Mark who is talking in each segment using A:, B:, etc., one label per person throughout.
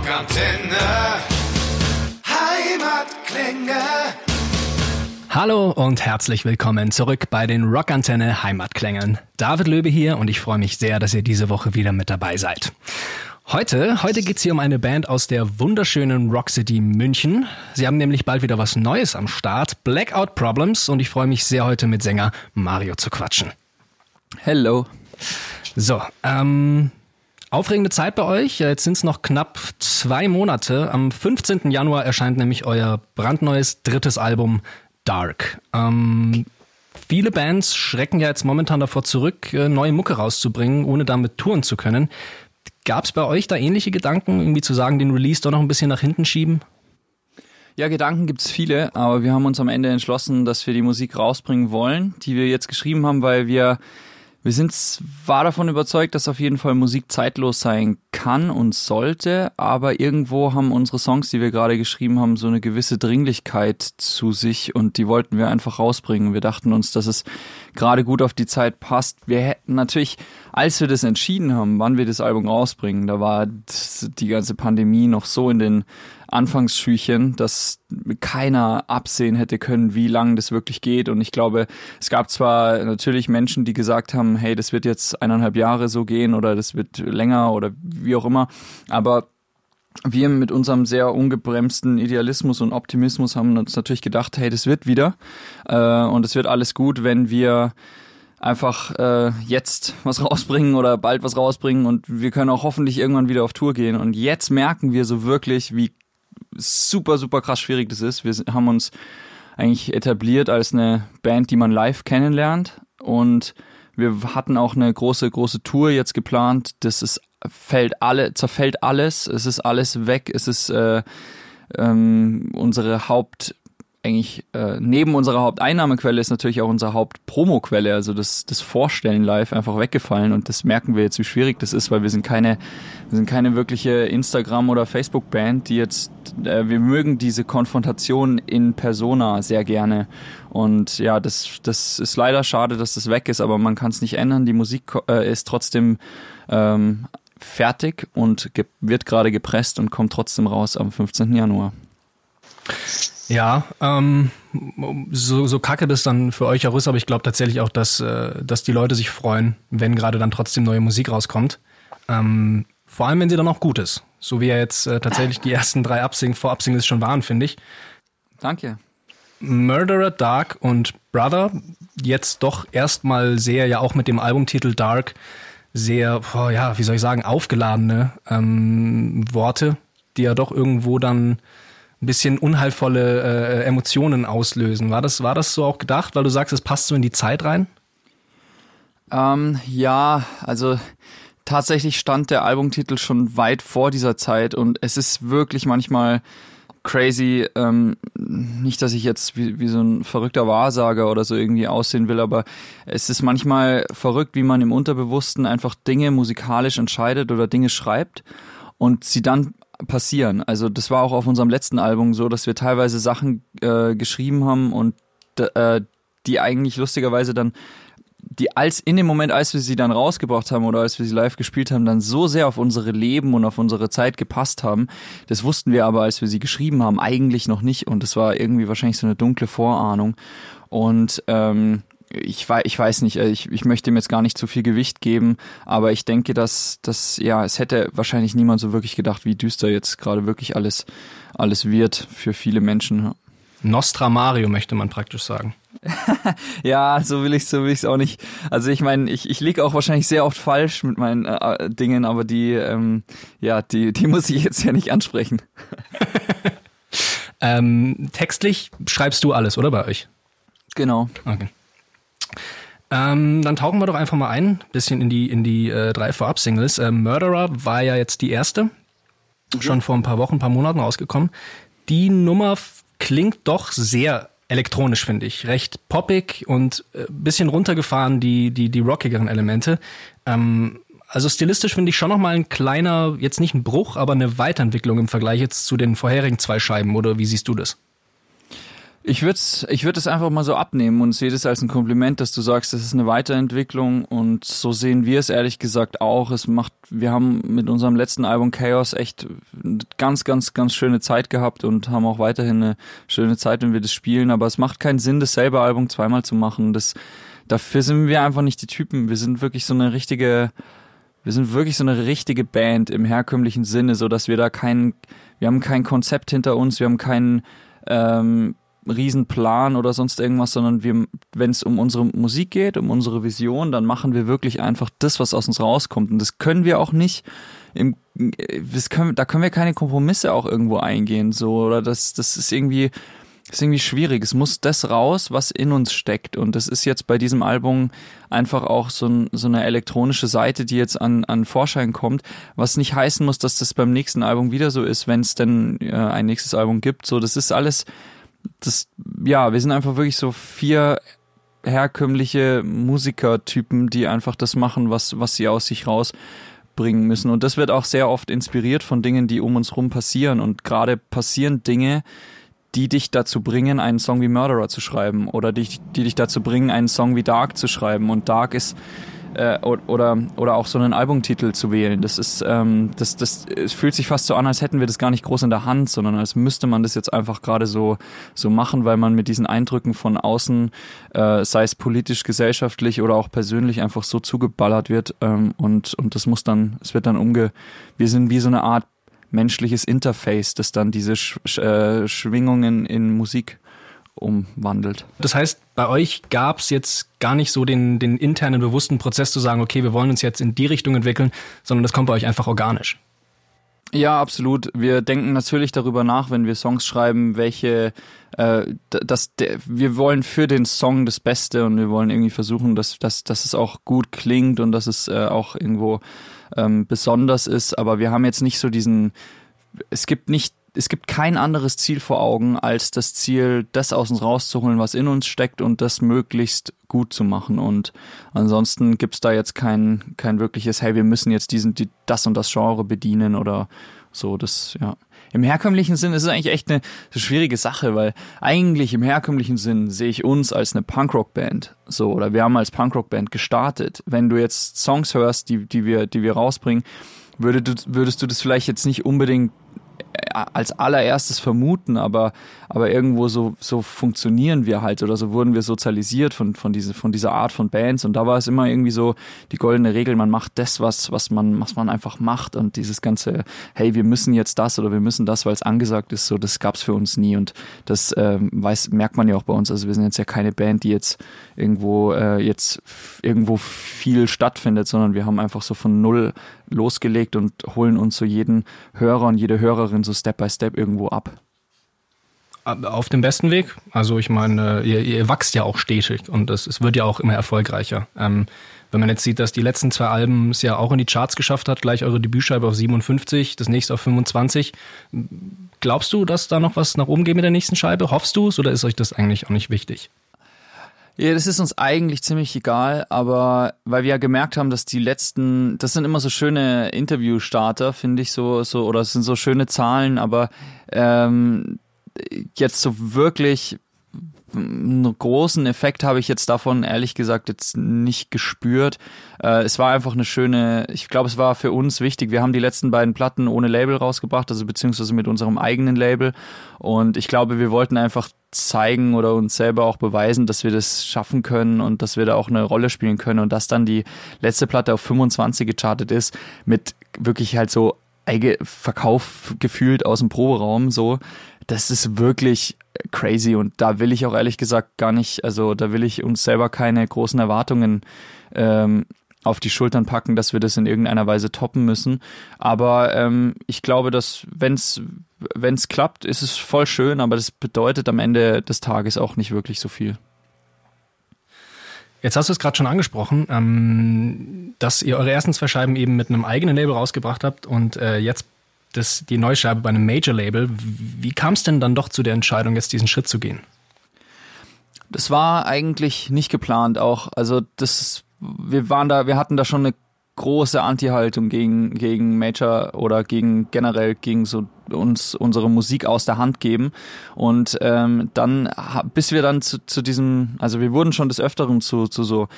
A: Rockantenne. Heimatklänge.
B: Hallo und herzlich willkommen zurück bei den Rockantenne Heimatklängen. David Löbe hier und ich freue mich sehr, dass ihr diese Woche wieder mit dabei seid. Heute, heute geht's hier um eine Band aus der wunderschönen Rock City München. Sie haben nämlich bald wieder was Neues am Start, Blackout Problems, und ich freue mich sehr, heute mit Sänger Mario zu quatschen.
C: Hello.
B: So, ähm, aufregende Zeit bei euch. Jetzt sind es noch knapp zwei Monate. Am 15. Januar erscheint nämlich euer brandneues drittes Album Dark. Ähm, viele Bands schrecken ja jetzt momentan davor zurück, äh, neue Mucke rauszubringen, ohne damit touren zu können. Gab es bei euch da ähnliche Gedanken, irgendwie zu sagen, den Release doch noch ein bisschen nach hinten schieben?
C: Ja, Gedanken gibt's viele, aber wir haben uns am Ende entschlossen, dass wir die Musik rausbringen wollen, die wir jetzt geschrieben haben, weil wir wir sind zwar davon überzeugt, dass auf jeden Fall Musik zeitlos sein kann und sollte, aber irgendwo haben unsere Songs, die wir gerade geschrieben haben, so eine gewisse Dringlichkeit zu sich und die wollten wir einfach rausbringen. Wir dachten uns, dass es gerade gut auf die Zeit passt. Wir hätten natürlich, als wir das entschieden haben, wann wir das Album rausbringen, da war die ganze Pandemie noch so in den Anfangsschüchen, dass keiner absehen hätte können, wie lang das wirklich geht. Und ich glaube, es gab zwar natürlich Menschen, die gesagt haben, hey, das wird jetzt eineinhalb Jahre so gehen oder das wird länger oder wie auch immer, aber wir mit unserem sehr ungebremsten Idealismus und Optimismus haben uns natürlich gedacht, hey, das wird wieder äh, und es wird alles gut, wenn wir einfach äh, jetzt was rausbringen oder bald was rausbringen und wir können auch hoffentlich irgendwann wieder auf Tour gehen. Und jetzt merken wir so wirklich, wie super, super krass schwierig das ist. Wir haben uns eigentlich etabliert als eine Band, die man live kennenlernt und wir hatten auch eine große, große Tour jetzt geplant. Das ist, fällt alle, zerfällt alles. Es ist alles weg. Es ist äh, ähm, unsere Haupt, eigentlich äh, neben unserer Haupteinnahmequelle ist natürlich auch unsere Hauptpromoquelle, also das, das Vorstellen live einfach weggefallen und das merken wir jetzt, wie schwierig das ist, weil wir sind keine, wir sind keine wirkliche Instagram- oder Facebook-Band, die jetzt, äh, wir mögen diese Konfrontation in Persona sehr gerne und ja, das, das ist leider schade, dass das weg ist, aber man kann es nicht ändern. Die Musik äh, ist trotzdem ähm, fertig und wird gerade gepresst und kommt trotzdem raus am 15. Januar.
B: Ja, ähm, so, so kacke das dann für euch auch ist, aber ich glaube tatsächlich auch, dass, äh, dass die Leute sich freuen, wenn gerade dann trotzdem neue Musik rauskommt. Ähm, vor allem, wenn sie dann auch gut ist. So wie ja jetzt äh, tatsächlich die ersten drei Upsing Vorab-Singles schon waren, finde ich.
C: Danke.
B: Murderer, Dark und Brother, jetzt doch erstmal sehr, ja auch mit dem Albumtitel Dark, sehr, boah, ja, wie soll ich sagen, aufgeladene ähm, Worte, die ja doch irgendwo dann ein bisschen unheilvolle äh, Emotionen auslösen. War das, war das so auch gedacht, weil du sagst, es passt so in die Zeit rein?
C: Ähm, ja, also tatsächlich stand der Albumtitel schon weit vor dieser Zeit und es ist wirklich manchmal crazy. Ähm, nicht, dass ich jetzt wie, wie so ein verrückter Wahrsager oder so irgendwie aussehen will, aber es ist manchmal verrückt, wie man im Unterbewussten einfach Dinge musikalisch entscheidet oder Dinge schreibt und sie dann passieren. Also das war auch auf unserem letzten Album so, dass wir teilweise Sachen äh, geschrieben haben und äh, die eigentlich lustigerweise dann die als in dem Moment, als wir sie dann rausgebracht haben oder als wir sie live gespielt haben, dann so sehr auf unsere Leben und auf unsere Zeit gepasst haben. Das wussten wir aber, als wir sie geschrieben haben, eigentlich noch nicht. Und das war irgendwie wahrscheinlich so eine dunkle Vorahnung. Und ähm, ich weiß, ich weiß nicht, äh, ich, ich möchte ihm jetzt gar nicht zu viel Gewicht geben, aber ich denke, dass, dass, ja, es hätte wahrscheinlich niemand so wirklich gedacht, wie düster jetzt gerade wirklich alles, alles wird für viele Menschen.
B: Nostra Mario möchte man praktisch sagen.
C: ja, so will ich so will ich's auch nicht. Also ich meine, ich, ich liege auch wahrscheinlich sehr oft falsch mit meinen äh, äh, Dingen, aber die ähm, ja, die die muss ich jetzt ja nicht ansprechen.
B: ähm, textlich schreibst du alles, oder bei euch?
C: Genau.
B: Okay. Ähm, dann tauchen wir doch einfach mal ein, bisschen in die, in die äh, drei Vorab-Singles. Äh, Murderer war ja jetzt die erste, mhm. schon vor ein paar Wochen, ein paar Monaten rausgekommen. Die Nummer klingt doch sehr elektronisch, finde ich. Recht poppig und äh, bisschen runtergefahren, die, die, die rockigeren Elemente. Ähm, also stilistisch finde ich schon nochmal ein kleiner, jetzt nicht ein Bruch, aber eine Weiterentwicklung im Vergleich jetzt zu den vorherigen zwei Scheiben, oder wie siehst du das?
C: Ich würde es ich würd einfach mal so abnehmen und sehe das als ein Kompliment, dass du sagst, das ist eine Weiterentwicklung und so sehen wir es ehrlich gesagt auch. Es macht, wir haben mit unserem letzten Album Chaos echt ganz, ganz, ganz schöne Zeit gehabt und haben auch weiterhin eine schöne Zeit, wenn wir das spielen, aber es macht keinen Sinn, dasselbe Album zweimal zu machen. Das, dafür sind wir einfach nicht die Typen. Wir sind wirklich so eine richtige, wir sind wirklich so eine richtige Band im herkömmlichen Sinne, so dass wir da kein, wir haben kein Konzept hinter uns, wir haben keinen, ähm, Riesenplan oder sonst irgendwas, sondern wir, wenn es um unsere Musik geht, um unsere Vision, dann machen wir wirklich einfach das, was aus uns rauskommt. Und das können wir auch nicht im, das können, da können wir keine Kompromisse auch irgendwo eingehen, so, oder das, das ist irgendwie, ist irgendwie schwierig. Es muss das raus, was in uns steckt. Und das ist jetzt bei diesem Album einfach auch so, ein, so eine elektronische Seite, die jetzt an, an Vorschein kommt, was nicht heißen muss, dass das beim nächsten Album wieder so ist, wenn es denn äh, ein nächstes Album gibt. So, das ist alles, das, ja, wir sind einfach wirklich so vier herkömmliche Musikertypen, die einfach das machen, was, was sie aus sich rausbringen müssen. Und das wird auch sehr oft inspiriert von Dingen, die um uns rum passieren. Und gerade passieren Dinge, die dich dazu bringen, einen Song wie Murderer zu schreiben oder die, die dich dazu bringen, einen Song wie Dark zu schreiben. Und Dark ist äh, oder, oder auch so einen Albumtitel zu wählen. Das ist, ähm, das, das, es fühlt sich fast so an, als hätten wir das gar nicht groß in der Hand, sondern als müsste man das jetzt einfach gerade so, so machen, weil man mit diesen Eindrücken von außen, äh, sei es politisch, gesellschaftlich oder auch persönlich, einfach so zugeballert wird. Ähm, und, und das muss dann, es wird dann umge, wir sind wie so eine Art menschliches Interface, das dann diese Sch äh, Schwingungen in Musik umwandelt.
B: Das heißt, bei euch gab es jetzt gar nicht so den, den internen bewussten Prozess zu sagen, okay, wir wollen uns jetzt in die Richtung entwickeln, sondern das kommt bei euch einfach organisch.
C: Ja, absolut. Wir denken natürlich darüber nach, wenn wir Songs schreiben, welche, äh, dass der, wir wollen für den Song das Beste und wir wollen irgendwie versuchen, dass, dass, dass es auch gut klingt und dass es äh, auch irgendwo ähm, besonders ist. Aber wir haben jetzt nicht so diesen, es gibt nicht es gibt kein anderes Ziel vor Augen, als das Ziel, das aus uns rauszuholen, was in uns steckt und das möglichst gut zu machen. Und ansonsten gibt's da jetzt kein, kein wirkliches, hey, wir müssen jetzt diesen, die, das und das Genre bedienen oder so. Das, ja. Im herkömmlichen Sinn ist es eigentlich echt eine, eine schwierige Sache, weil eigentlich im herkömmlichen Sinn sehe ich uns als eine Punkrock-Band. So, oder wir haben als Punkrock-Band gestartet. Wenn du jetzt Songs hörst, die, die wir, die wir rausbringen, würdest du, würdest du das vielleicht jetzt nicht unbedingt als allererstes vermuten, aber, aber irgendwo so, so funktionieren wir halt oder so wurden wir sozialisiert von, von, diese, von dieser Art von Bands. Und da war es immer irgendwie so die goldene Regel, man macht das, was, was man, was man einfach macht. Und dieses ganze, hey, wir müssen jetzt das oder wir müssen das, weil es angesagt ist, so, das gab's für uns nie. Und das ähm, weiß, merkt man ja auch bei uns, also wir sind jetzt ja keine Band, die jetzt irgendwo, äh, jetzt irgendwo viel stattfindet, sondern wir haben einfach so von null losgelegt und holen uns so jeden Hörer und jede Hörerin so Step by Step irgendwo ab.
B: Auf dem besten Weg. Also ich meine, ihr, ihr wachst ja auch stetig und es, es wird ja auch immer erfolgreicher. Ähm, wenn man jetzt sieht, dass die letzten zwei Alben es ja auch in die Charts geschafft hat, gleich eure Debütscheibe auf 57, das nächste auf 25. Glaubst du, dass da noch was nach oben geht mit der nächsten Scheibe? Hoffst du es oder ist euch das eigentlich auch nicht wichtig?
C: Ja, das ist uns eigentlich ziemlich egal, aber weil wir ja gemerkt haben, dass die letzten, das sind immer so schöne Interviewstarter, finde ich so, so, oder es sind so schöne Zahlen, aber ähm, jetzt so wirklich einen großen Effekt habe ich jetzt davon ehrlich gesagt jetzt nicht gespürt. Äh, es war einfach eine schöne, ich glaube, es war für uns wichtig. Wir haben die letzten beiden Platten ohne Label rausgebracht, also beziehungsweise mit unserem eigenen Label. Und ich glaube, wir wollten einfach zeigen oder uns selber auch beweisen, dass wir das schaffen können und dass wir da auch eine Rolle spielen können und dass dann die letzte Platte auf 25 gechartet ist mit wirklich halt so Verkauf gefühlt aus dem Proberaum so. Das ist wirklich crazy und da will ich auch ehrlich gesagt gar nicht, also da will ich uns selber keine großen Erwartungen ähm, auf die Schultern packen, dass wir das in irgendeiner Weise toppen müssen. Aber ähm, ich glaube, dass wenn es klappt, ist es voll schön, aber das bedeutet am Ende des Tages auch nicht wirklich so viel.
B: Jetzt hast du es gerade schon angesprochen, ähm, dass ihr eure ersten zwei Scheiben eben mit einem eigenen Label rausgebracht habt und äh, jetzt das, die Neuscheibe bei einem Major-Label. Wie kam es denn dann doch zu der Entscheidung, jetzt diesen Schritt zu gehen?
C: Das war eigentlich nicht geplant auch. Also das, wir waren da, wir hatten da schon eine große Anti-Haltung gegen, gegen Major oder gegen generell gegen so uns unsere Musik aus der Hand geben. Und ähm, dann, bis wir dann zu, zu diesem, also wir wurden schon des Öfteren zu, zu so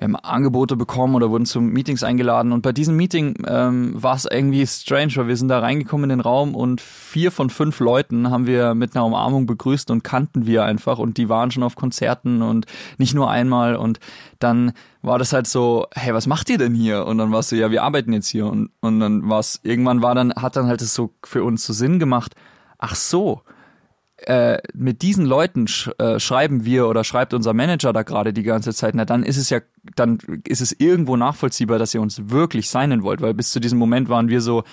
C: wir haben Angebote bekommen oder wurden zu Meetings eingeladen. Und bei diesem Meeting ähm, war es irgendwie strange, weil wir sind da reingekommen in den Raum und vier von fünf Leuten haben wir mit einer Umarmung begrüßt und kannten wir einfach und die waren schon auf Konzerten und nicht nur einmal und dann war das halt so, hey, was macht ihr denn hier? Und dann war es so, ja, wir arbeiten jetzt hier. Und, und dann war es, irgendwann war dann, hat dann halt es so für uns so Sinn gemacht, ach so, äh, mit diesen Leuten sch äh, schreiben wir oder schreibt unser Manager da gerade die ganze Zeit, na dann ist es ja, dann ist es irgendwo nachvollziehbar, dass ihr uns wirklich signen wollt, weil bis zu diesem Moment waren wir so,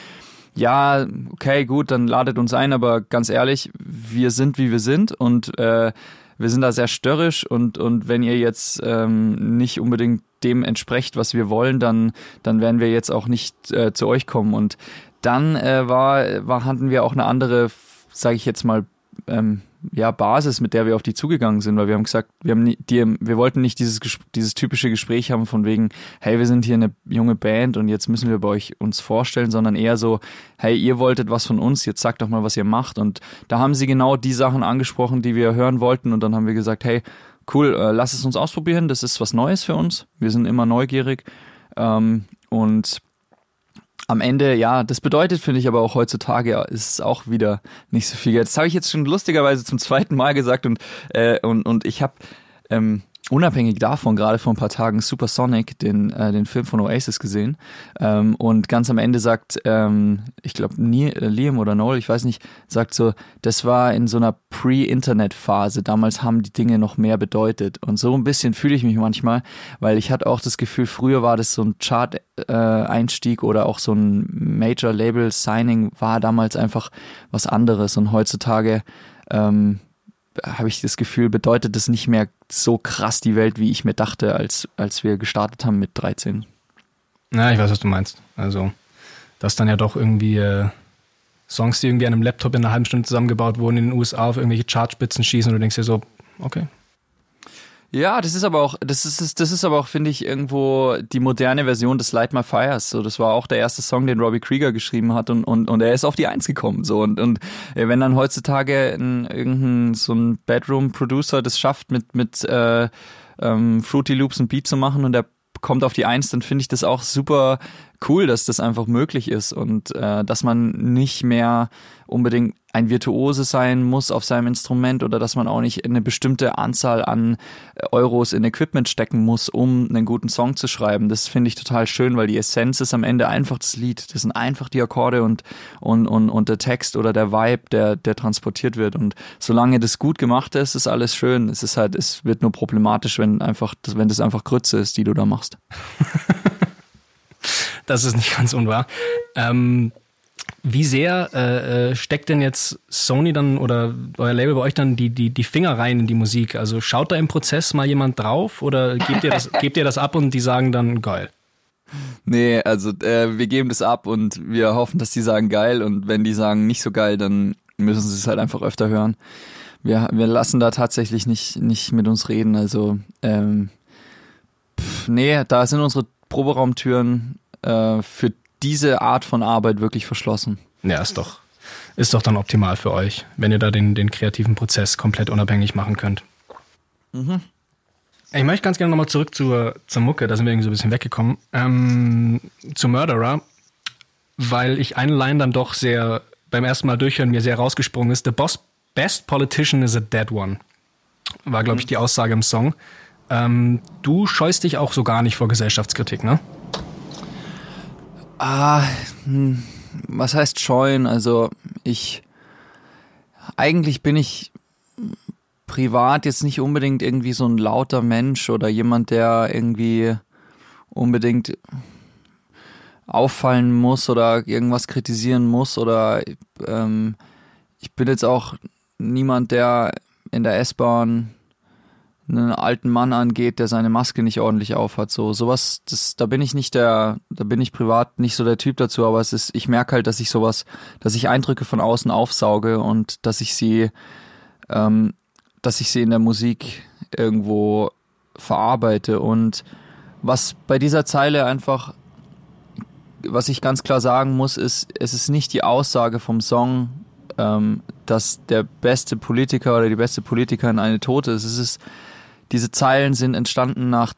C: ja, okay, gut, dann ladet uns ein, aber ganz ehrlich, wir sind wie wir sind. Und äh, wir sind da sehr störrisch und, und wenn ihr jetzt ähm, nicht unbedingt dem entsprecht, was wir wollen, dann, dann werden wir jetzt auch nicht äh, zu euch kommen. Und dann äh, war, war, hatten wir auch eine andere, sage ich jetzt mal, ähm, ja, Basis, mit der wir auf die zugegangen sind, weil wir haben gesagt, wir haben die, wir wollten nicht dieses, dieses typische Gespräch haben von wegen, hey, wir sind hier eine junge Band und jetzt müssen wir bei euch uns vorstellen, sondern eher so, hey, ihr wolltet was von uns, jetzt sagt doch mal, was ihr macht. Und da haben sie genau die Sachen angesprochen, die wir hören wollten. Und dann haben wir gesagt, hey, cool, äh, lass es uns ausprobieren, das ist was Neues für uns, wir sind immer neugierig. Ähm, und am Ende, ja, das bedeutet, finde ich aber auch heutzutage, ist es auch wieder nicht so viel Geld. Das habe ich jetzt schon lustigerweise zum zweiten Mal gesagt und, äh, und, und ich habe ähm, unabhängig davon gerade vor ein paar Tagen Supersonic, den, äh, den Film von Oasis gesehen. Ähm, und ganz am Ende sagt, ähm, ich glaube, äh, Liam oder Noel, ich weiß nicht, sagt so, das war in so einer Pre-Internet-Phase. Damals haben die Dinge noch mehr bedeutet. Und so ein bisschen fühle ich mich manchmal, weil ich hatte auch das Gefühl, früher war das so ein Chart-Einstieg äh, oder auch so ein Major-Label-Signing war damals einfach was anderes. Und heutzutage ähm, habe ich das Gefühl, bedeutet das nicht mehr so krass die Welt, wie ich mir dachte, als, als wir gestartet haben mit 13.
B: Na, ich weiß, was du meinst. Also, dass dann ja doch irgendwie äh, Songs, die irgendwie an einem Laptop in einer halben Stunde zusammengebaut wurden, in den USA auf irgendwelche Chartspitzen schießen und du denkst dir so, okay,
C: ja, das ist aber auch, das ist, das ist aber auch, finde ich, irgendwo die moderne Version des Light My Fires. So, das war auch der erste Song, den Robbie Krieger geschrieben hat und, und, und er ist auf die Eins gekommen. So, und, und äh, wenn dann heutzutage ein, irgendein so ein Bedroom-Producer das schafft, mit, mit äh, ähm, Fruity Loops ein Beat zu machen und der kommt auf die Eins, dann finde ich das auch super cool, dass das einfach möglich ist und äh, dass man nicht mehr unbedingt ein Virtuose sein muss auf seinem Instrument oder dass man auch nicht eine bestimmte Anzahl an Euros in Equipment stecken muss, um einen guten Song zu schreiben. Das finde ich total schön, weil die Essenz ist am Ende einfach das Lied. Das sind einfach die Akkorde und, und, und, und der Text oder der Vibe, der, der transportiert wird. Und solange das gut gemacht ist, ist alles schön. Es ist halt, es wird nur problematisch, wenn einfach, wenn das einfach Grütze ist, die du da machst.
B: das ist nicht ganz unwahr. Ähm, wie sehr äh, äh, steckt denn jetzt Sony dann oder euer Label bei euch dann die, die, die Finger rein in die Musik? Also schaut da im Prozess mal jemand drauf oder gebt ihr das, gebt ihr das ab und die sagen dann geil?
C: Nee, also äh, wir geben das ab und wir hoffen, dass die sagen geil und wenn die sagen nicht so geil, dann müssen sie es halt einfach öfter hören. Wir, wir lassen da tatsächlich nicht, nicht mit uns reden. Also ähm, pff, nee, da sind unsere Proberaumtüren äh, für diese Art von Arbeit wirklich verschlossen.
B: Ja, ist doch, ist doch dann optimal für euch, wenn ihr da den, den kreativen Prozess komplett unabhängig machen könnt. Mhm. Ich möchte ganz gerne nochmal zurück zur, zur Mucke, da sind wir irgendwie so ein bisschen weggekommen, ähm, zu Murderer, weil ich eine Line dann doch sehr, beim ersten Mal durchhören mir sehr rausgesprungen ist. The boss, best politician is a dead one. War, glaube ich, die Aussage im Song. Ähm, du scheust dich auch so gar nicht vor Gesellschaftskritik, ne?
C: Ah, hm, was heißt scheuen? Also ich eigentlich bin ich privat jetzt nicht unbedingt irgendwie so ein lauter Mensch oder jemand, der irgendwie unbedingt auffallen muss oder irgendwas kritisieren muss oder ähm, ich bin jetzt auch niemand, der in der S-Bahn einen alten Mann angeht, der seine Maske nicht ordentlich aufhat. So sowas, das, da bin ich nicht der, da bin ich privat nicht so der Typ dazu, aber es ist, ich merke halt, dass ich sowas, dass ich Eindrücke von außen aufsauge und dass ich sie, ähm, dass ich sie in der Musik irgendwo verarbeite und was bei dieser Zeile einfach, was ich ganz klar sagen muss, ist, es ist nicht die Aussage vom Song, ähm, dass der beste Politiker oder die beste Politikerin eine Tote ist. Es ist diese Zeilen sind entstanden nach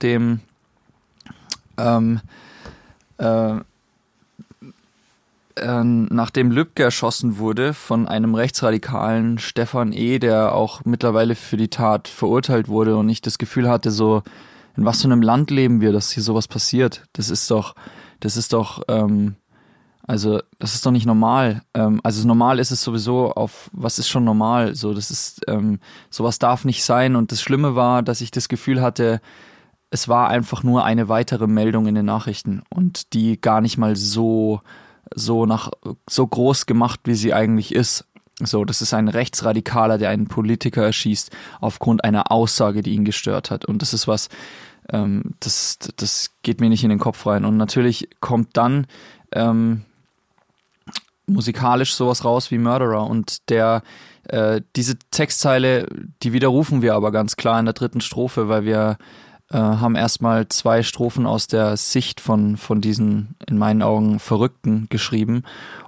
C: ähm, äh, äh, nachdem Lübcke erschossen wurde von einem rechtsradikalen Stefan E., der auch mittlerweile für die Tat verurteilt wurde und ich das Gefühl hatte, so in was für einem Land leben wir, dass hier sowas passiert. Das ist doch, das ist doch, ähm, also das ist doch nicht normal. Ähm, also normal ist es sowieso auf, was ist schon normal? So, das ist, ähm, sowas darf nicht sein. Und das Schlimme war, dass ich das Gefühl hatte, es war einfach nur eine weitere Meldung in den Nachrichten und die gar nicht mal so so nach so groß gemacht, wie sie eigentlich ist. So, das ist ein Rechtsradikaler, der einen Politiker erschießt aufgrund einer Aussage, die ihn gestört hat. Und das ist was, ähm, das, das geht mir nicht in den Kopf rein. Und natürlich kommt dann ähm, musikalisch sowas raus wie Murderer. Und der, äh, diese Textzeile, die widerrufen wir aber ganz klar in der dritten Strophe, weil wir äh, haben erstmal zwei Strophen aus der Sicht von, von diesen, in meinen Augen, Verrückten geschrieben.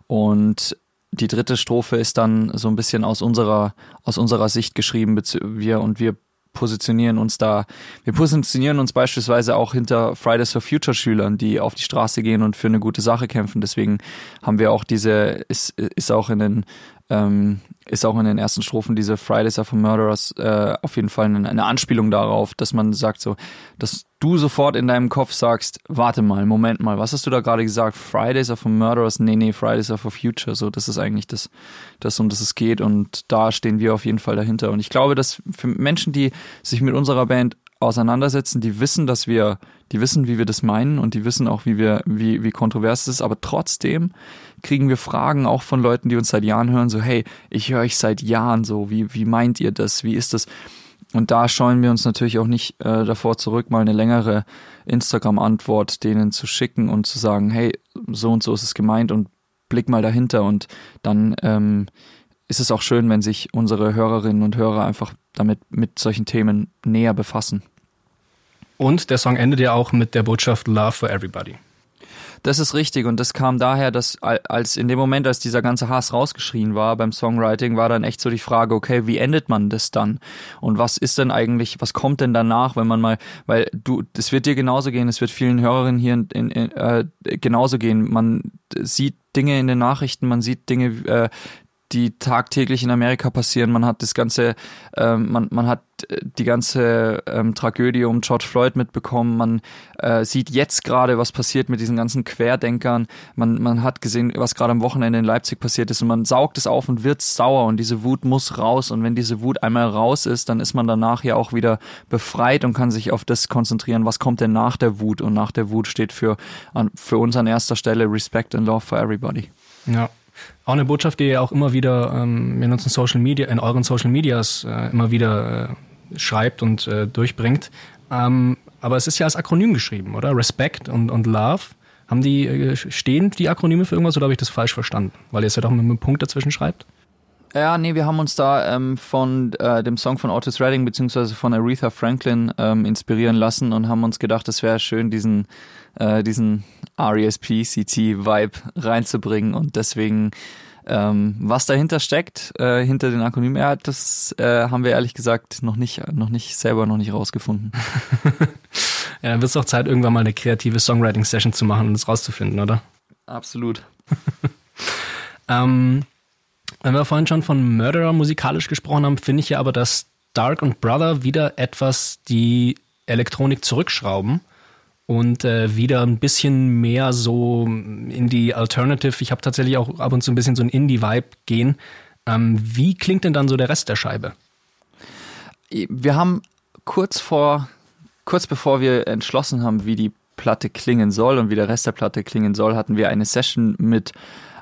C: Und die dritte Strophe ist dann so ein bisschen aus unserer, aus unserer Sicht geschrieben, wir und wir positionieren uns da, wir positionieren uns beispielsweise auch hinter Fridays for Future Schülern, die auf die Straße gehen und für eine gute Sache kämpfen. Deswegen haben wir auch diese, ist, ist auch in den ähm, ist auch in den ersten Strophen diese Fridays are for Murderers äh, auf jeden Fall eine, eine, Anspielung darauf, dass man sagt so, dass du sofort in deinem Kopf sagst, warte mal, Moment mal, was hast du da gerade gesagt? Fridays are for Murderers? Nee, nee, Fridays are for Future. So, das ist eigentlich das, das um das es geht und da stehen wir auf jeden Fall dahinter. Und ich glaube, dass für Menschen, die sich mit unserer Band auseinandersetzen, die wissen, dass wir, die wissen, wie wir das meinen und die wissen auch, wie wir, wie, wie kontrovers es ist, aber trotzdem kriegen wir Fragen auch von Leuten, die uns seit Jahren hören, so, hey, ich höre euch seit Jahren so, wie, wie meint ihr das? Wie ist das? Und da scheuen wir uns natürlich auch nicht äh, davor zurück, mal eine längere Instagram-Antwort denen zu schicken und zu sagen, hey, so und so ist es gemeint und blick mal dahinter und dann ähm, ist es auch schön, wenn sich unsere Hörerinnen und Hörer einfach damit mit solchen Themen näher befassen.
B: Und der Song endet ja auch mit der Botschaft Love for Everybody.
C: Das ist richtig und das kam daher, dass als in dem Moment, als dieser ganze Hass rausgeschrien war beim Songwriting, war dann echt so die Frage, okay, wie endet man das dann? Und was ist denn eigentlich, was kommt denn danach, wenn man mal, weil du, das wird dir genauso gehen, es wird vielen Hörerinnen hier in, in, äh, genauso gehen. Man sieht Dinge in den Nachrichten, man sieht Dinge, äh, die tagtäglich in Amerika passieren. Man hat das ganze, ähm, man, man hat äh, die ganze ähm, Tragödie um George Floyd mitbekommen. Man äh, sieht jetzt gerade, was passiert mit diesen ganzen Querdenkern. Man, man hat gesehen, was gerade am Wochenende in Leipzig passiert ist und man saugt es auf und wird sauer und diese Wut muss raus. Und wenn diese Wut einmal raus ist, dann ist man danach ja auch wieder befreit und kann sich auf das konzentrieren, was kommt denn nach der Wut. Und nach der Wut steht für, an, für uns an erster Stelle Respect and Love for Everybody.
B: Ja, auch eine Botschaft, die ihr auch immer wieder ähm, in unseren Social Media, in euren Social Medias äh, immer wieder äh, schreibt und äh, durchbringt. Ähm, aber es ist ja als Akronym geschrieben, oder? Respect und, und Love. Haben die, äh, stehen die Akronyme für irgendwas oder habe ich das falsch verstanden? Weil ihr es ja doch mit einem Punkt dazwischen schreibt?
C: Ja, nee, wir haben uns da ähm, von äh, dem Song von Otis Redding beziehungsweise von Aretha Franklin ähm, inspirieren lassen und haben uns gedacht, es wäre schön, diesen, äh, diesen RESP-CT-Vibe reinzubringen und deswegen ähm, was dahinter steckt, äh, hinter den Akronymen, ja, das äh, haben wir ehrlich gesagt noch nicht, noch nicht selber noch nicht rausgefunden.
B: ja, dann wird es auch Zeit, irgendwann mal eine kreative Songwriting-Session zu machen und es rauszufinden, oder?
C: Absolut.
B: ähm, wenn wir vorhin schon von Murderer musikalisch gesprochen haben, finde ich ja aber, dass Dark und Brother wieder etwas die Elektronik zurückschrauben und äh, wieder ein bisschen mehr so in die Alternative. Ich habe tatsächlich auch ab und zu ein bisschen so ein Indie-Vibe gehen. Ähm, wie klingt denn dann so der Rest der Scheibe?
C: Wir haben kurz vor, kurz bevor wir entschlossen haben, wie die Platte klingen soll und wie der Rest der Platte klingen soll, hatten wir eine Session mit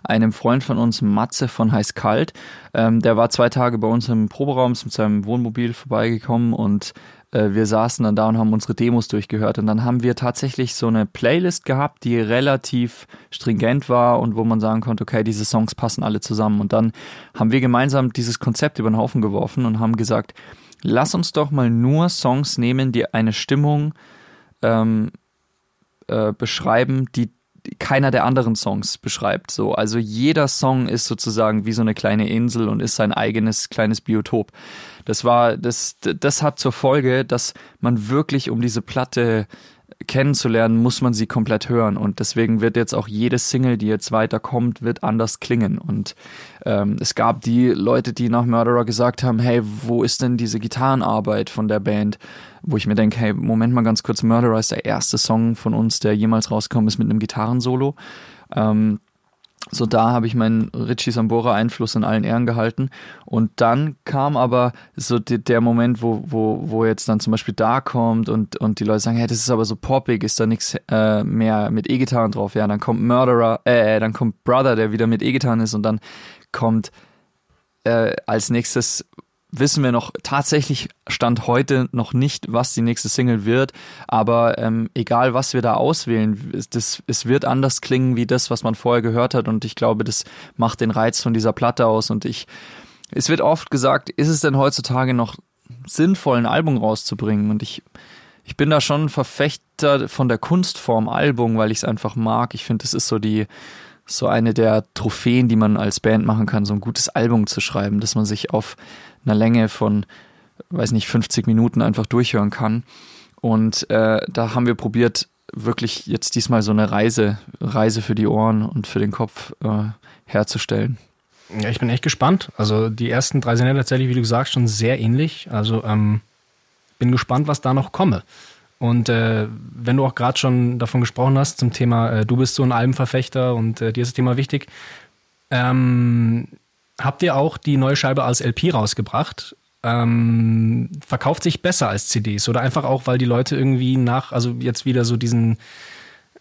C: einem Freund von uns, Matze von Heiß Kalt. Ähm, der war zwei Tage bei uns im Proberaum, ist mit seinem Wohnmobil vorbeigekommen und äh, wir saßen dann da und haben unsere Demos durchgehört. Und dann haben wir tatsächlich so eine Playlist gehabt, die relativ stringent war und wo man sagen konnte, okay, diese Songs passen alle zusammen. Und dann haben wir gemeinsam dieses Konzept über den Haufen geworfen und haben gesagt, lass uns doch mal nur Songs nehmen, die eine Stimmung ähm, äh, beschreiben, die keiner der anderen Songs beschreibt. So, also jeder Song ist sozusagen wie so eine kleine Insel und ist sein eigenes kleines Biotop. Das war, das, das hat zur Folge, dass man wirklich um diese Platte kennenzulernen, muss man sie komplett hören. Und deswegen wird jetzt auch jede Single, die jetzt weiterkommt, wird anders klingen. Und ähm, es gab die Leute, die nach Murderer gesagt haben, hey, wo ist denn diese Gitarrenarbeit von der Band? Wo ich mir denke, hey, Moment mal ganz kurz, Murderer ist der erste Song von uns, der jemals rausgekommen ist mit einem Gitarrensolo. Ähm, so da habe ich meinen Richie Sambora Einfluss in allen Ehren gehalten. Und dann kam aber so die, der Moment, wo, wo, wo jetzt dann zum Beispiel da kommt und, und die Leute sagen, hey, das ist aber so poppig, ist da nichts äh, mehr mit E-Gitarren drauf. Ja, dann kommt Murderer, äh, äh, dann kommt Brother, der wieder mit E-Gitarren ist und dann kommt äh, als nächstes wissen wir noch tatsächlich Stand heute noch nicht, was die nächste Single wird. Aber ähm, egal, was wir da auswählen, das, es wird anders klingen wie das, was man vorher gehört hat. Und ich glaube, das macht den Reiz von dieser Platte aus. Und ich, es wird oft gesagt, ist es denn heutzutage noch sinnvoll, ein Album rauszubringen? Und ich, ich bin da schon Verfechter von der Kunstform Album, weil ich es einfach mag. Ich finde, das ist so die so eine der Trophäen, die man als Band machen kann, so ein gutes Album zu schreiben, dass man sich auf einer Länge von, weiß nicht, 50 Minuten einfach durchhören kann. Und äh, da haben wir probiert, wirklich jetzt diesmal so eine Reise, Reise für die Ohren und für den Kopf äh, herzustellen.
B: Ja, ich bin echt gespannt. Also die ersten drei sind ja tatsächlich, wie du sagst, schon sehr ähnlich. Also ähm, bin gespannt, was da noch komme. Und äh, wenn du auch gerade schon davon gesprochen hast zum Thema, äh, du bist so ein Albenverfechter und äh, dir ist das Thema wichtig, ähm, habt ihr auch die neue Scheibe als LP rausgebracht. Ähm, verkauft sich besser als CDs oder einfach auch, weil die Leute irgendwie nach, also jetzt wieder so diesen,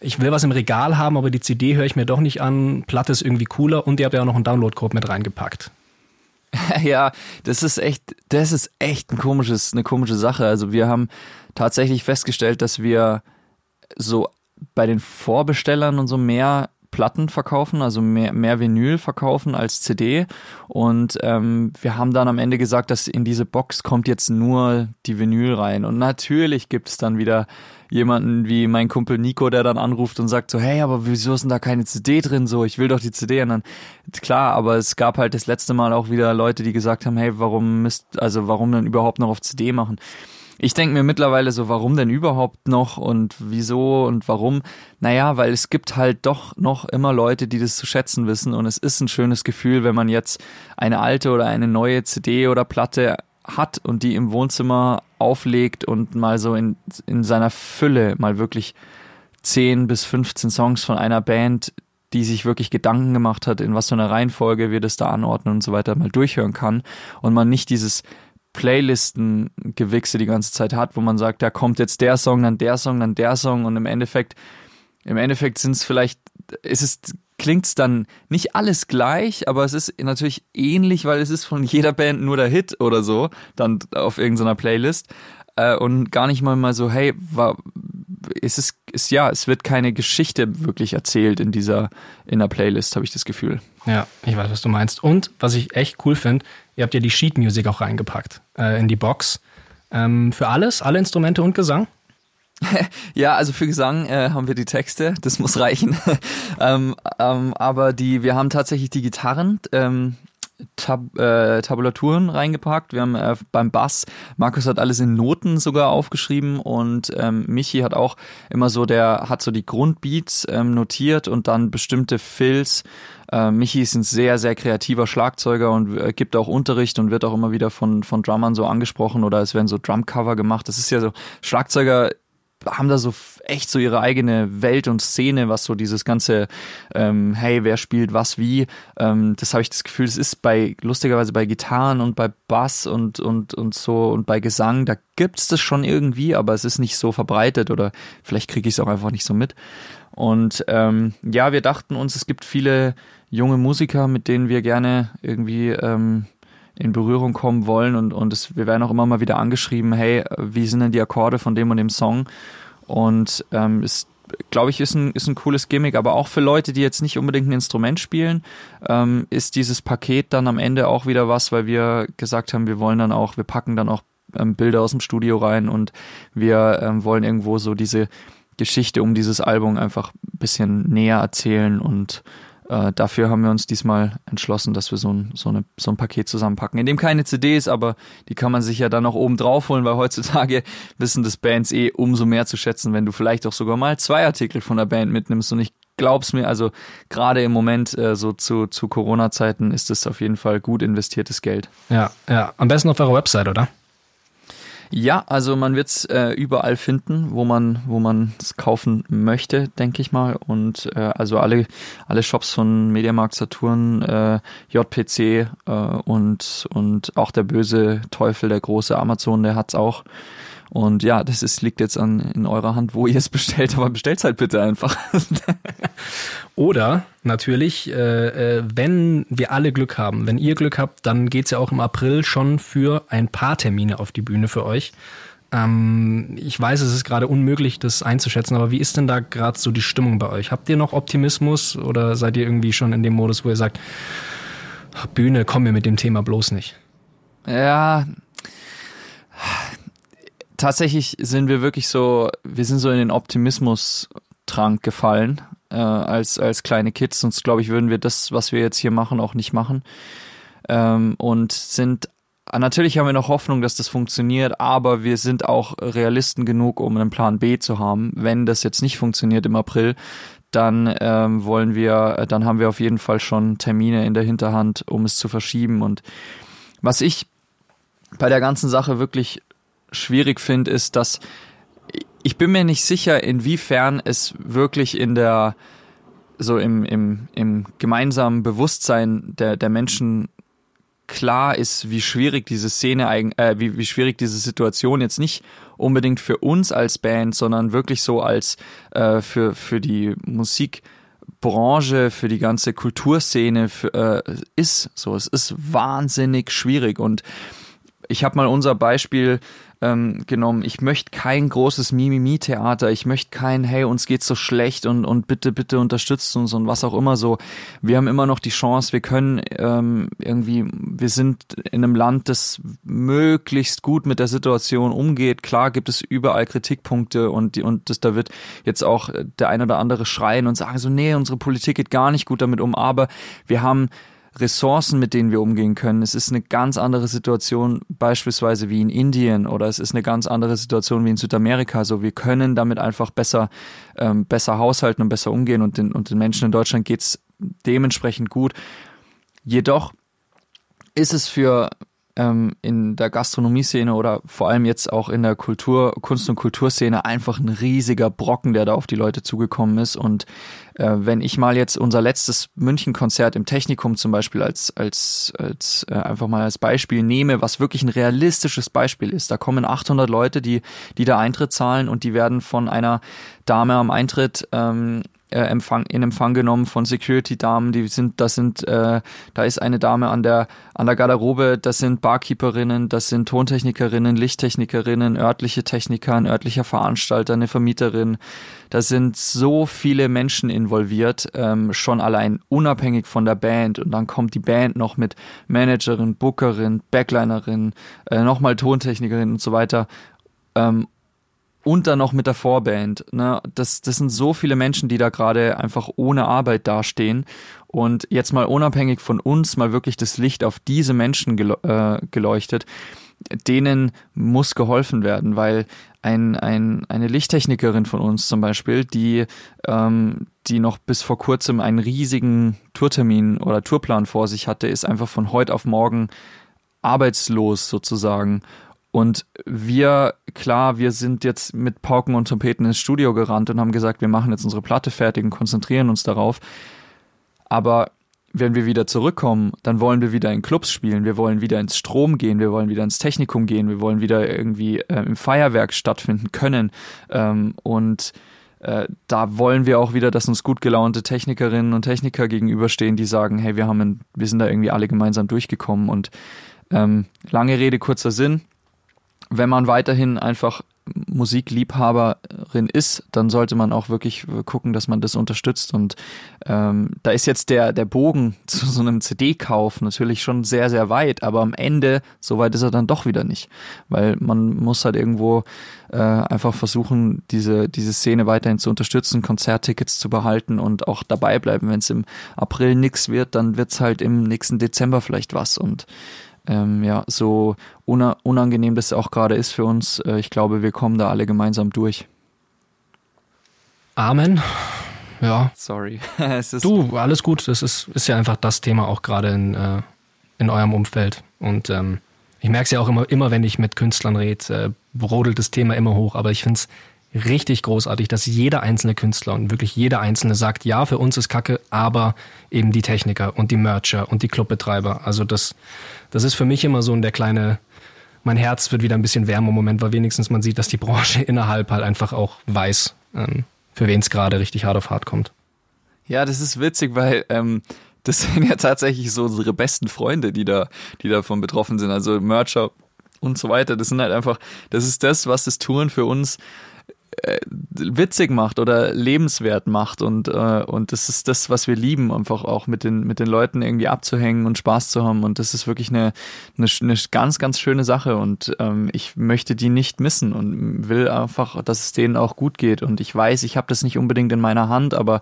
B: ich will was im Regal haben, aber die CD höre ich mir doch nicht an, Platte ist irgendwie cooler und ihr habt ja auch noch einen Download-Code mit reingepackt.
C: Ja, das ist echt, das ist echt ein komisches, eine komische Sache. Also wir haben tatsächlich festgestellt, dass wir so bei den Vorbestellern und so mehr Platten verkaufen, also mehr, mehr Vinyl verkaufen als CD. Und ähm, wir haben dann am Ende gesagt, dass in diese Box kommt jetzt nur die Vinyl rein. Und natürlich gibt es dann wieder jemanden wie mein Kumpel Nico, der dann anruft und sagt so, hey, aber wieso ist denn da keine CD drin? So, ich will doch die CD. Und dann, klar, aber es gab halt das letzte Mal auch wieder Leute, die gesagt haben, hey, warum müsst, also warum denn überhaupt noch auf CD machen? Ich denke mir mittlerweile so, warum denn überhaupt noch und wieso und warum? Naja, weil es gibt halt doch noch immer Leute, die das zu schätzen wissen und es ist ein schönes Gefühl, wenn man jetzt eine alte oder eine neue CD oder Platte hat und die im Wohnzimmer auflegt und mal so in, in seiner Fülle mal wirklich 10 bis 15 Songs von einer Band, die sich wirklich Gedanken gemacht hat, in was für einer Reihenfolge wir das da anordnen und so weiter, mal durchhören kann und man nicht dieses Playlisten-Gewichse die ganze Zeit hat, wo man sagt, da kommt jetzt der Song, dann der Song, dann der Song und im Endeffekt, im Endeffekt sind es vielleicht, ist es, klingt es dann nicht alles gleich, aber es ist natürlich ähnlich, weil es ist von jeder Band nur der Hit oder so, dann auf irgendeiner Playlist äh, und gar nicht mal mal so, hey, war, es ist, ist ja, es wird keine Geschichte wirklich erzählt in dieser, in der Playlist, habe ich das Gefühl.
B: Ja, ich weiß, was du meinst. Und was ich echt cool finde, Ihr habt ja die Sheet Music auch reingepackt äh, in die Box. Ähm, für alles, alle Instrumente und Gesang?
C: ja, also für Gesang äh, haben wir die Texte, das muss reichen. ähm, ähm, aber die, wir haben tatsächlich die Gitarren, ähm, Tab äh, Tabulaturen reingepackt. Wir haben äh, beim Bass, Markus hat alles in Noten sogar aufgeschrieben und ähm, Michi hat auch immer so, der hat so die Grundbeats ähm, notiert und dann bestimmte Fills. Äh, Michi ist ein sehr, sehr kreativer Schlagzeuger und äh, gibt auch Unterricht und wird auch immer wieder von, von Drummern so angesprochen oder es werden so Drumcover gemacht. Das ist ja so, Schlagzeuger haben da so echt so ihre eigene Welt und Szene, was so dieses ganze, ähm, hey, wer spielt was wie, ähm, das habe ich das Gefühl, es ist bei, lustigerweise bei Gitarren und bei Bass und, und, und so und bei Gesang, da gibt's das schon irgendwie, aber es ist nicht so verbreitet oder vielleicht kriege ich es auch einfach nicht so mit. Und ähm, ja, wir dachten uns, es gibt viele junge Musiker, mit denen wir gerne irgendwie ähm, in Berührung kommen wollen und, und es, wir werden auch immer mal wieder angeschrieben, hey, wie sind denn die Akkorde von dem und dem Song? Und ähm, ist, glaube ich, ist ein, ist ein cooles Gimmick, aber auch für Leute, die jetzt nicht unbedingt ein Instrument spielen, ähm, ist dieses Paket dann am Ende auch wieder was, weil wir gesagt haben, wir wollen dann auch, wir packen dann auch ähm, Bilder aus dem Studio rein und wir ähm, wollen irgendwo so diese Geschichte um dieses Album einfach ein bisschen näher erzählen und äh, dafür haben wir uns diesmal entschlossen, dass wir so ein, so, eine, so ein Paket zusammenpacken, in dem keine CD ist, aber die kann man sich ja dann noch oben drauf holen, weil heutzutage wissen das Bands eh umso mehr zu schätzen, wenn du vielleicht auch sogar mal zwei Artikel von der Band mitnimmst und ich glaub's mir, also gerade im Moment äh, so zu, zu Corona-Zeiten ist das auf jeden Fall gut investiertes Geld.
B: Ja, ja. Am besten auf eurer Website, oder?
C: Ja, also man wird es äh, überall finden, wo man wo man es kaufen möchte, denke ich mal. Und äh, also alle alle Shops von Mediamarkt, Saturn, äh, JPC äh, und und auch der böse Teufel, der große Amazon, der hat's auch. Und ja, das ist, liegt jetzt an, in eurer Hand, wo ihr es bestellt, aber bestellt halt bitte einfach.
B: Oder natürlich, äh, äh, wenn wir alle Glück haben, wenn ihr Glück habt, dann geht's ja auch im April schon für ein paar Termine auf die Bühne für euch. Ähm, ich weiß, es ist gerade unmöglich, das einzuschätzen, aber wie ist denn da gerade so die Stimmung bei euch? Habt ihr noch Optimismus oder seid ihr irgendwie schon in dem Modus, wo ihr sagt, Bühne, komm mir mit dem Thema bloß nicht?
C: Ja, tatsächlich sind wir wirklich so, wir sind so in den Optimismus-Trank gefallen äh, als, als kleine Kids, sonst glaube ich, würden wir das, was wir jetzt hier machen, auch nicht machen. Ähm, und sind Natürlich haben wir noch Hoffnung, dass das funktioniert, aber wir sind auch Realisten genug, um einen Plan B zu haben. Wenn das jetzt nicht funktioniert im April, dann ähm, wollen wir, dann haben wir auf jeden Fall schon Termine in der Hinterhand, um es zu verschieben. Und was ich bei der ganzen Sache wirklich schwierig finde, ist, dass ich bin mir nicht sicher, inwiefern es wirklich in der so im, im, im gemeinsamen Bewusstsein der, der Menschen klar ist, wie schwierig diese Szene äh, wie, wie schwierig diese Situation jetzt nicht unbedingt für uns als Band, sondern wirklich so als äh, für, für die Musikbranche, für die ganze Kulturszene für, äh, ist. So, es ist wahnsinnig schwierig und ich habe mal unser Beispiel ähm, genommen. Ich möchte kein großes Mimimi-Theater. Ich möchte kein, hey, uns geht's so schlecht und, und bitte, bitte unterstützt uns und was auch immer so. Wir haben immer noch die Chance, wir können ähm, irgendwie, wir sind in einem Land, das möglichst gut mit der Situation umgeht. Klar gibt es überall Kritikpunkte und, die, und das, da wird jetzt auch der ein oder andere schreien und sagen so, nee, unsere Politik geht gar nicht gut damit um, aber wir haben Ressourcen, mit denen wir umgehen können. Es ist eine ganz andere Situation beispielsweise wie in Indien oder es ist eine ganz andere Situation wie in Südamerika. So, wir können damit einfach besser, ähm, besser haushalten und besser umgehen und den, und den Menschen in Deutschland geht's dementsprechend gut. Jedoch ist es für ähm, in der Gastronomie-Szene oder vor allem jetzt auch in der Kultur, Kunst- und Kulturszene einfach ein riesiger Brocken, der da auf die Leute zugekommen ist. Und äh, wenn ich mal jetzt unser letztes München-Konzert im Technikum zum Beispiel als, als, als äh, einfach mal als Beispiel nehme, was wirklich ein realistisches Beispiel ist, da kommen 800 Leute, die, die da Eintritt zahlen und die werden von einer Dame am Eintritt ähm, äh, Empfang, in Empfang genommen von Security-Damen, die sind, das sind, äh, da ist eine Dame an der, an der Garderobe, das sind Barkeeperinnen, das sind Tontechnikerinnen, Lichttechnikerinnen, örtliche Techniker, ein örtlicher Veranstalter, eine Vermieterin. Da sind so viele Menschen involviert, ähm, schon allein unabhängig von der Band. Und dann kommt die Band noch mit Managerin, Bookerin, Backlinerin, äh, nochmal Tontechnikerin und so weiter. Ähm, und dann noch mit der Vorband. Ne? Das, das sind so viele Menschen, die da gerade einfach ohne Arbeit dastehen. Und jetzt mal unabhängig von uns, mal wirklich das Licht auf diese Menschen äh, geleuchtet, denen muss geholfen werden, weil ein, ein, eine Lichttechnikerin von uns zum Beispiel, die, ähm, die noch bis vor kurzem einen riesigen Tourtermin oder Tourplan vor sich hatte, ist einfach von heute auf morgen arbeitslos sozusagen. Und wir, klar, wir sind jetzt mit Pauken und Trompeten ins Studio gerannt und haben gesagt, wir machen jetzt unsere Platte fertig und konzentrieren uns darauf. Aber wenn wir wieder zurückkommen, dann wollen wir wieder in Clubs spielen, wir wollen wieder ins Strom gehen, wir wollen wieder ins Technikum gehen, wir wollen wieder irgendwie äh, im Feuerwerk stattfinden können. Ähm, und äh, da wollen wir auch wieder, dass uns gut gelaunte Technikerinnen und Techniker gegenüberstehen, die sagen, hey, wir haben, ein, wir sind da irgendwie alle gemeinsam durchgekommen. Und ähm, lange Rede, kurzer Sinn wenn man weiterhin einfach Musikliebhaberin ist, dann sollte man auch wirklich gucken, dass man das unterstützt. Und ähm, da ist jetzt der, der Bogen zu so einem CD-Kauf natürlich schon sehr, sehr weit, aber am Ende, so weit ist er dann doch wieder nicht. Weil man muss halt irgendwo äh, einfach versuchen, diese, diese Szene weiterhin zu unterstützen, Konzerttickets zu behalten und auch dabei bleiben. Wenn es im April nix wird, dann wird's halt im nächsten Dezember vielleicht was. Und ähm, ja, so unangenehm das auch gerade ist für uns, äh, ich glaube, wir kommen da alle gemeinsam durch.
B: Amen. Ja.
C: Sorry.
B: du, alles gut. Das ist, ist ja einfach das Thema auch gerade in, äh, in eurem Umfeld. Und ähm, ich merke es ja auch immer, immer, wenn ich mit Künstlern rede, äh, brodelt das Thema immer hoch. Aber ich finde es richtig großartig, dass jeder einzelne Künstler und wirklich jeder einzelne sagt, ja, für uns ist Kacke, aber eben die Techniker und die Mercher und die Clubbetreiber. Also das, das ist für mich immer so der kleine, mein Herz wird wieder ein bisschen wärmer im Moment, weil wenigstens man sieht, dass die Branche innerhalb halt einfach auch weiß, ähm, für wen es gerade richtig hart auf hart kommt.
C: Ja, das ist witzig, weil ähm, das sind ja tatsächlich so unsere besten Freunde, die da, die davon betroffen sind. Also Mercher und so weiter. Das sind halt einfach, das ist das, was das Touren für uns äh, witzig macht oder lebenswert macht und äh, und das ist das, was wir lieben, einfach auch mit den mit den Leuten irgendwie abzuhängen und Spaß zu haben und das ist wirklich eine eine, eine ganz ganz schöne Sache und ähm, ich möchte die nicht missen und will einfach, dass es denen auch gut geht und ich weiß, ich habe das nicht unbedingt in meiner Hand, aber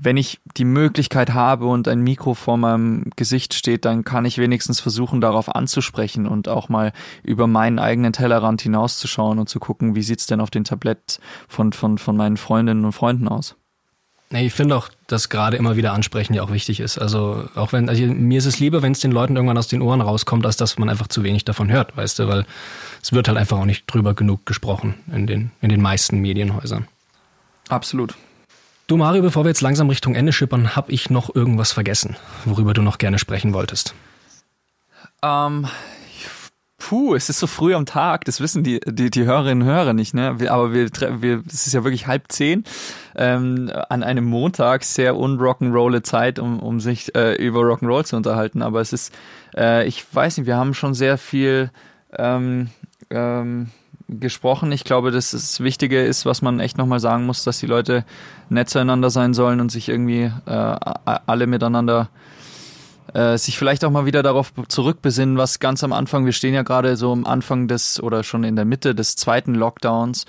C: wenn ich die Möglichkeit habe und ein Mikro vor meinem Gesicht steht, dann kann ich wenigstens versuchen, darauf anzusprechen und auch mal über meinen eigenen Tellerrand hinauszuschauen und zu gucken, wie sieht's denn auf dem Tablett von, von, von meinen Freundinnen und Freunden aus.
B: Ich finde auch, dass gerade immer wieder ansprechen ja auch wichtig ist. Also auch wenn, also mir ist es lieber, wenn es den Leuten irgendwann aus den Ohren rauskommt, als dass man einfach zu wenig davon hört, weißt du, weil es wird halt einfach auch nicht drüber genug gesprochen in den, in den meisten Medienhäusern.
C: Absolut.
B: Du Mario, bevor wir jetzt langsam Richtung Ende schippern, habe ich noch irgendwas vergessen, worüber du noch gerne sprechen wolltest.
C: Ähm, puh, es ist so früh am Tag, das wissen die, die, die Hörerinnen und Hörer nicht, ne? Aber wir, wir es ist ja wirklich halb zehn ähm, an einem Montag, sehr unrock'n'rolle Zeit, um, um sich äh, über Rock'n'Roll zu unterhalten. Aber es ist, äh, ich weiß nicht, wir haben schon sehr viel ähm, ähm, gesprochen. Ich glaube, dass das Wichtige ist, was man echt nochmal sagen muss, dass die Leute nett zueinander sein sollen und sich irgendwie äh, alle miteinander äh, sich vielleicht auch mal wieder darauf zurückbesinnen, was ganz am Anfang, wir stehen ja gerade so am Anfang des oder schon in der Mitte des zweiten Lockdowns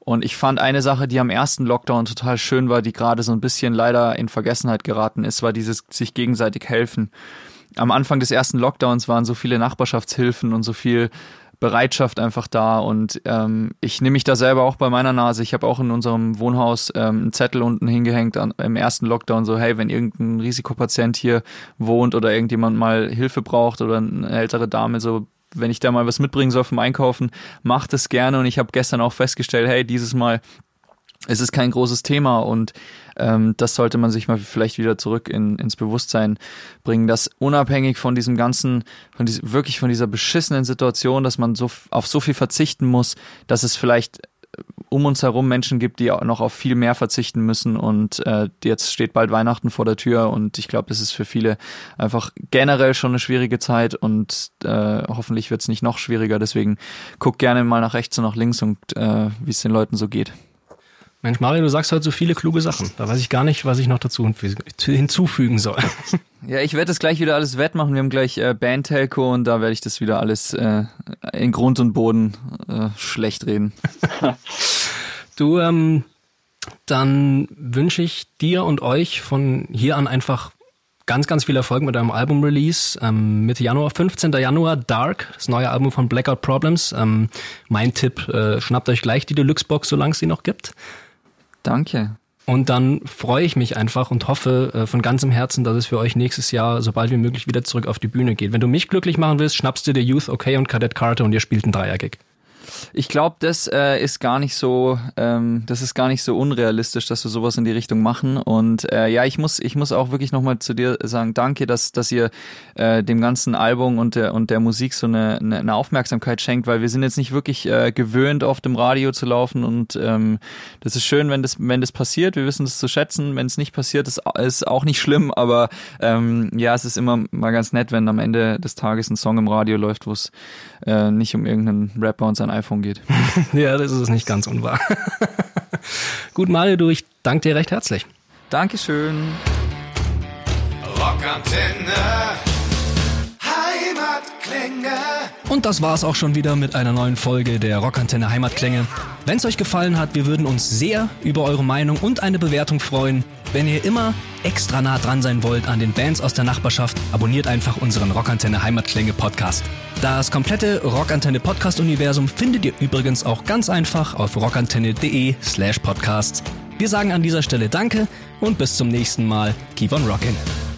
C: und ich fand eine Sache, die am ersten Lockdown total schön war, die gerade so ein bisschen leider in Vergessenheit geraten ist, war dieses sich gegenseitig helfen. Am Anfang des ersten Lockdowns waren so viele Nachbarschaftshilfen und so viel Bereitschaft einfach da und ähm, ich nehme mich da selber auch bei meiner Nase. Ich habe auch in unserem Wohnhaus ähm, einen Zettel unten hingehängt an, im ersten Lockdown so, hey, wenn irgendein Risikopatient hier wohnt oder irgendjemand mal Hilfe braucht oder eine ältere Dame, so wenn ich da mal was mitbringen soll vom Einkaufen, macht es gerne und ich habe gestern auch festgestellt, hey, dieses Mal es ist kein großes Thema und ähm, das sollte man sich mal vielleicht wieder zurück in, ins Bewusstsein bringen, dass unabhängig von diesem ganzen, von diesem, wirklich von dieser beschissenen Situation, dass man so auf so viel verzichten muss, dass es vielleicht äh, um uns herum Menschen gibt, die auch noch auf viel mehr verzichten müssen und äh, jetzt steht bald Weihnachten vor der Tür und ich glaube, das ist für viele einfach generell schon eine schwierige Zeit und äh, hoffentlich wird es nicht noch schwieriger. Deswegen guck gerne mal nach rechts und nach links und äh, wie es den Leuten so geht.
B: Mensch, Mario, du sagst heute so viele kluge Sachen. Da weiß ich gar nicht, was ich noch dazu hinzufügen soll.
C: Ja, ich werde das gleich wieder alles wettmachen. Wir haben gleich äh, Band-Telco und da werde ich das wieder alles äh, in Grund und Boden äh, schlecht reden.
B: du, ähm, dann wünsche ich dir und euch von hier an einfach ganz, ganz viel Erfolg mit eurem Album-Release. Ähm, Mitte Januar, 15. Januar, Dark, das neue Album von Blackout Problems. Ähm, mein Tipp, äh, schnappt euch gleich die Deluxe-Box, solange es sie noch gibt.
C: Danke.
B: Und dann freue ich mich einfach und hoffe äh, von ganzem Herzen, dass es für euch nächstes Jahr so bald wie möglich wieder zurück auf die Bühne geht. Wenn du mich glücklich machen willst, schnappst du dir Youth Okay und Cadet Carter und ihr spielt einen Dreier-Gig.
C: Ich glaube, das äh, ist gar nicht so, ähm, das ist gar nicht so unrealistisch, dass wir sowas in die Richtung machen. Und äh, ja, ich muss, ich muss auch wirklich nochmal zu dir sagen, danke, dass, dass ihr äh, dem ganzen Album und der und der Musik so eine, eine Aufmerksamkeit schenkt, weil wir sind jetzt nicht wirklich äh, gewöhnt, auf dem Radio zu laufen. Und ähm, das ist schön, wenn das, wenn das passiert. Wir wissen das zu schätzen. Wenn es nicht passiert, ist, ist auch nicht schlimm. Aber ähm, ja, es ist immer mal ganz nett, wenn am Ende des Tages ein Song im Radio läuft, wo es äh, nicht um irgendeinen Rapper und sein mein iPhone geht.
B: ja, das ist nicht ganz unwahr. Gut, Mario, du, ich danke dir recht herzlich.
C: Dankeschön.
B: Rockantenne. Heimatklänge. Und das war's auch schon wieder mit einer neuen Folge der Rockantenne Heimatklänge. Wenn es euch gefallen hat, wir würden uns sehr über eure Meinung und eine Bewertung freuen. Wenn ihr immer extra nah dran sein wollt an den Bands aus der Nachbarschaft, abonniert einfach unseren Rockantenne Heimatklänge Podcast. Das komplette Rockantenne Podcast Universum findet ihr übrigens auch ganz einfach auf rockantenne.de slash podcasts. Wir sagen an dieser Stelle Danke und bis zum nächsten Mal. Keep on rockin'.